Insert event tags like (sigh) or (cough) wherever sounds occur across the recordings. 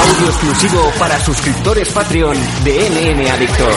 Audio exclusivo para suscriptores Patreon de NN Adictos.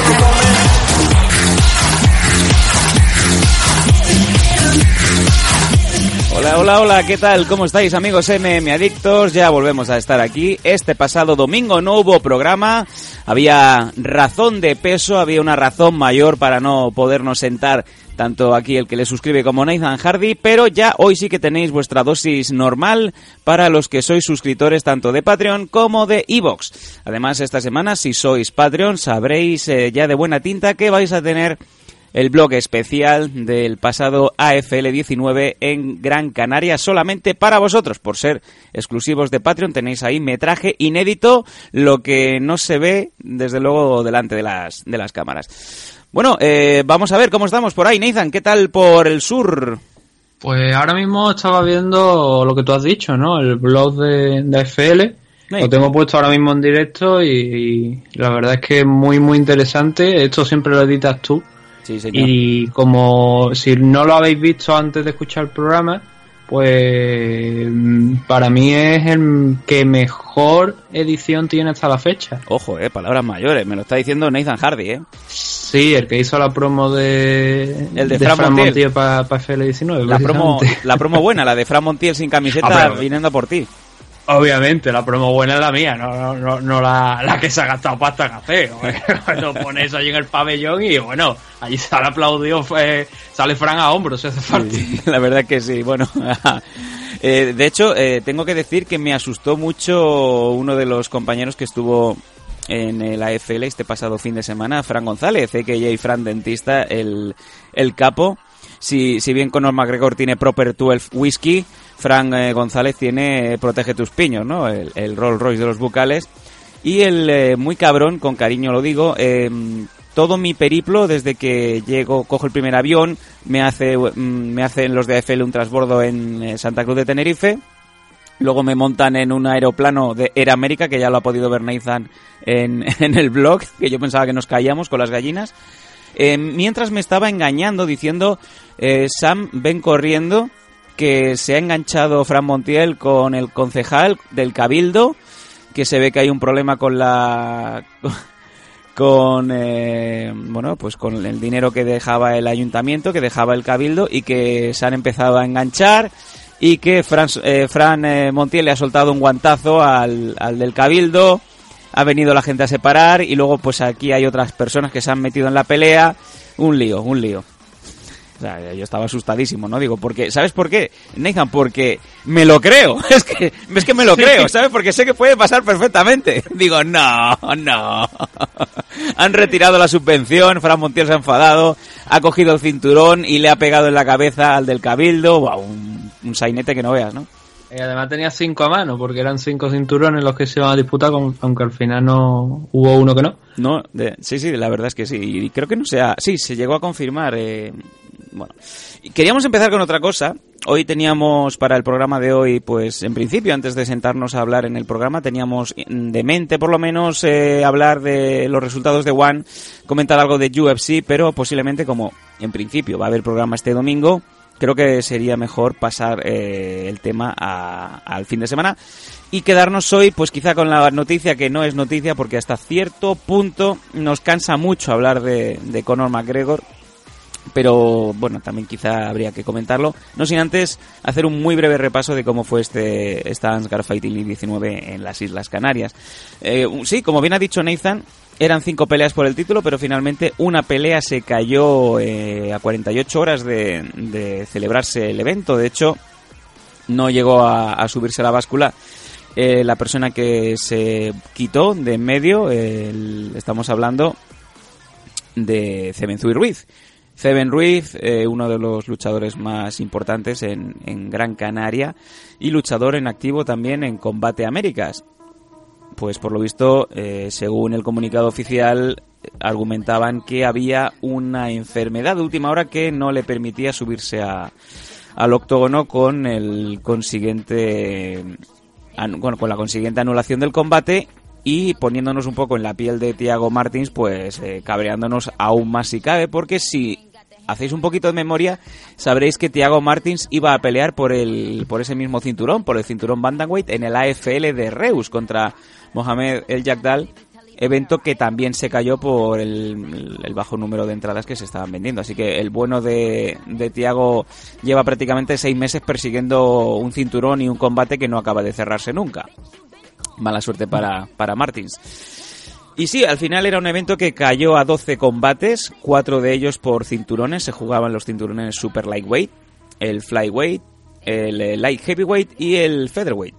Hola, hola, hola, ¿qué tal? ¿Cómo estáis amigos MM Adictos? Ya volvemos a estar aquí. Este pasado domingo no hubo programa, había razón de peso, había una razón mayor para no podernos sentar tanto aquí el que le suscribe como Nathan Hardy, pero ya hoy sí que tenéis vuestra dosis normal para los que sois suscriptores tanto de Patreon como de Evox. Además, esta semana, si sois Patreon, sabréis eh, ya de buena tinta que vais a tener el blog especial del pasado AFL 19 en Gran Canaria solamente para vosotros. Por ser exclusivos de Patreon tenéis ahí metraje inédito, lo que no se ve desde luego delante de las, de las cámaras. Bueno, eh, vamos a ver cómo estamos por ahí. Nathan, ¿qué tal por el sur? Pues ahora mismo estaba viendo lo que tú has dicho, ¿no? El blog de, de AFL. Lo tengo puesto ahora mismo en directo y, y la verdad es que es muy, muy interesante. Esto siempre lo editas tú. Sí, señor. Y como si no lo habéis visto antes de escuchar el programa, pues mm, para mí es el que mejor edición tiene hasta la fecha. Ojo, eh, palabras mayores. Me lo está diciendo Nathan Hardy, eh. Sí, el que hizo la promo de, El de Fran Montiel. para FL19. La promo, la promo buena, la de Fran Montiel sin camiseta Ah, pero- viniendo por ti. Obviamente, la promo buena es la mía, no, no, no, no la, la que se ha gastado pasta en café. (laughs) Lo pones allí en el pabellón y bueno, allí sale aplaudido, eh, sale Fran a hombros (laughs) hace falta. La verdad que sí, bueno. (laughs) eh, de hecho, eh, tengo que decir que me asustó mucho uno de los compañeros que estuvo en el AFL este pasado fin de semana, Fran González, a.k.a. Fran Dentista, el, el capo. Si, si bien Conor McGregor tiene Proper 12 Whisky, Fran eh, González tiene eh, Protege tus piños, ¿no? El, el Rolls Royce de los bucales. Y el eh, muy cabrón, con cariño lo digo, eh, todo mi periplo desde que llego, cojo el primer avión, me hace mm, me hacen los de AFL un transbordo en Santa Cruz de Tenerife, luego me montan en un aeroplano de Air América, que ya lo ha podido ver Nathan en, (laughs) en el blog, que yo pensaba que nos caíamos con las gallinas, eh, mientras me estaba engañando diciendo, Sam, ven corriendo, que se ha enganchado Fran Montiel con el concejal del Cabildo, que se ve que hay un problema con la (laughs) con eh, bueno pues con el dinero que dejaba el ayuntamiento que dejaba el cabildo y que se han empezado a enganchar y que Fran, eh, eh, Montiel le ha soltado un guantazo al, al del cabildo ha venido la gente a separar y luego pues aquí hay otras personas que se han metido en la pelea. Un lío un lío o sea, yo estaba asustadísimo, ¿no? Digo, porque, ¿sabes por qué? Nathan, porque me lo creo. (laughs) Es que, es que me lo creo, ¿sabes? Porque sé que puede pasar perfectamente. (laughs) Digo, no, no. (laughs) Han retirado la subvención, Fran Montiel se ha enfadado, ha cogido el cinturón y le ha pegado en la cabeza al del cabildo. Buah, un, un sainete que no veas, ¿no? Y además tenía cinco a mano, porque eran cinco cinturones los que se iban a disputar, con- aunque al final no hubo uno que no. No, de- sí, sí, la verdad es que sí. Y creo que no sea. Sí, se llegó a confirmar. eh, bueno, queríamos empezar con otra cosa. Hoy teníamos para el programa de hoy, pues en principio, antes de sentarnos a hablar en el programa, teníamos de mente por lo menos eh, hablar de los resultados de One, comentar algo de UFC, pero posiblemente como en principio va a haber programa este domingo, creo que sería mejor pasar eh, el tema al fin de semana y quedarnos hoy pues quizá con la noticia que no es noticia porque hasta cierto punto nos cansa mucho hablar de, de Conor McGregor pero bueno, también quizá habría que comentarlo. No sin antes hacer un muy breve repaso de cómo fue este esta Ansgar Fighting League 19 en las Islas Canarias. Eh, sí, como bien ha dicho Nathan, eran cinco peleas por el título, pero finalmente una pelea se cayó eh, a 48 horas de, de celebrarse el evento. De hecho, no llegó a, subirse a la báscula eh, la persona que se quitó de en medio. el- estamos hablando de Cebenzui Ruiz. Ceben Ruiz, eh, uno de los luchadores más importantes en, en Gran Canaria y luchador en activo también en Combate Américas. Pues por lo visto, eh, según el comunicado oficial, argumentaban que había una enfermedad de última hora que no le permitía subirse a, al octógono con el consiguiente bueno, con la consiguiente anulación del combate y poniéndonos un poco en la piel de Tiago Martins, pues eh, cabreándonos aún más si cabe, porque si hacéis un poquito de memoria, sabréis que Thiago Martins iba a pelear por el por ese mismo cinturón, por el cinturón Bantamweight en el AFL de Reus contra Mohamed El Jagdal evento que también se cayó por el, bajo número de entradas que se estaban vendiendo. Así que el bueno de, de Tiago lleva prácticamente seis meses persiguiendo un cinturón y un combate que no acaba de cerrarse nunca. Mala suerte para, para Martins. Y sí, al final era un evento que cayó a 12 combates, cuatro de ellos por cinturones, se jugaban los cinturones super lightweight, el flyweight, el light heavyweight y el featherweight.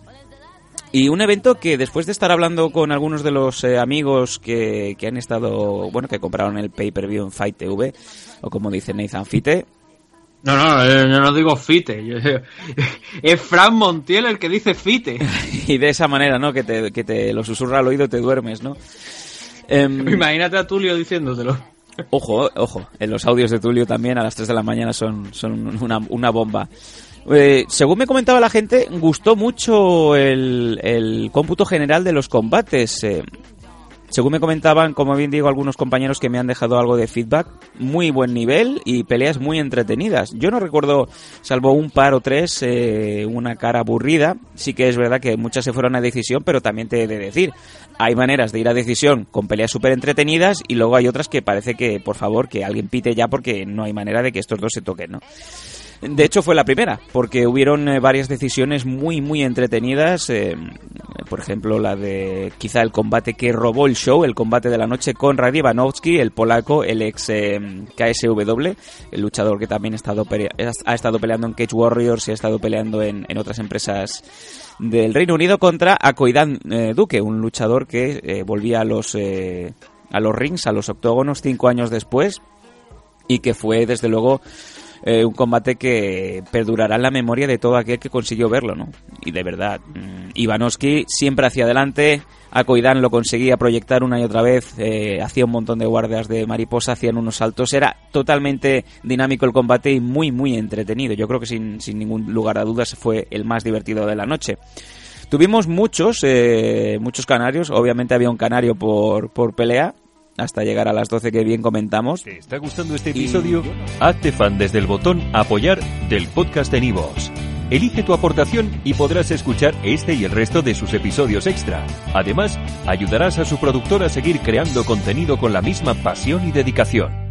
Y un evento que después de estar hablando con algunos de los eh, amigos que, que, han estado, bueno, que compraron el pay-per-view en Fight TV, o como dice Nathan Fite. No, no, yo no digo Fite. (laughs) es Fran Montiel el que dice Fite. (laughs) y de esa manera, ¿no? Que te, que te lo susurra al oído y te duermes, ¿no? Em, (laughs) Imagínate a Tulio diciéndotelo. Ojo, ojo, en los audios de Tulio también a las 3 de la mañana son, son una, una bomba. Eh, según me comentaba la gente, gustó mucho el, cómputo general de los combates. Eh, según me comentaban, como bien digo, algunos compañeros que me han dejado algo de feedback, muy buen nivel y peleas muy entretenidas. Yo no recuerdo, salvo un par o tres, eh, una cara aburrida. Sí que es verdad que muchas se fueron a decisión, pero también te he de decir, hay maneras de ir a decisión con peleas súper entretenidas y luego hay otras que parece que, por favor, que alguien pite ya porque no hay manera de que estos dos se toquen, ¿no? De hecho, fue la primera, porque hubieron eh, varias decisiones muy, muy entretenidas. Eh, por ejemplo, la de quizá el combate que robó el show, el combate de la noche con Radi Ivanovski, el polaco, el ex eh, KSW, el luchador que también ha estado, ha estado peleando en Cage Warriors y ha estado peleando en, otras empresas del Reino Unido contra Akoidan Duque, un luchador que volvía a los, a los rings, a los octógonos, cinco años después y que fue, desde luego, eh, un combate que perdurará en la memoria de todo aquel que consiguió verlo, ¿no? Y de verdad, mm, Ivanovski siempre hacia adelante, Akoidan lo conseguía proyectar una y otra vez, eh, hacía un montón de guardias de mariposa, hacían unos saltos, era totalmente dinámico el combate y muy, muy entretenido. Yo creo que sin, sin ningún lugar a dudas fue el más divertido de la noche. Tuvimos muchos, eh, muchos canarios, obviamente había un canario por, por pelea, hasta llegar a las 12 que bien comentamos. ¿Te está gustando este episodio? Hazte fan desde el botón apoyar del podcast de Nivos. Elige tu aportación y podrás escuchar este y el resto de sus episodios extra. Además, ayudarás a su productor a seguir creando contenido con la misma pasión y dedicación.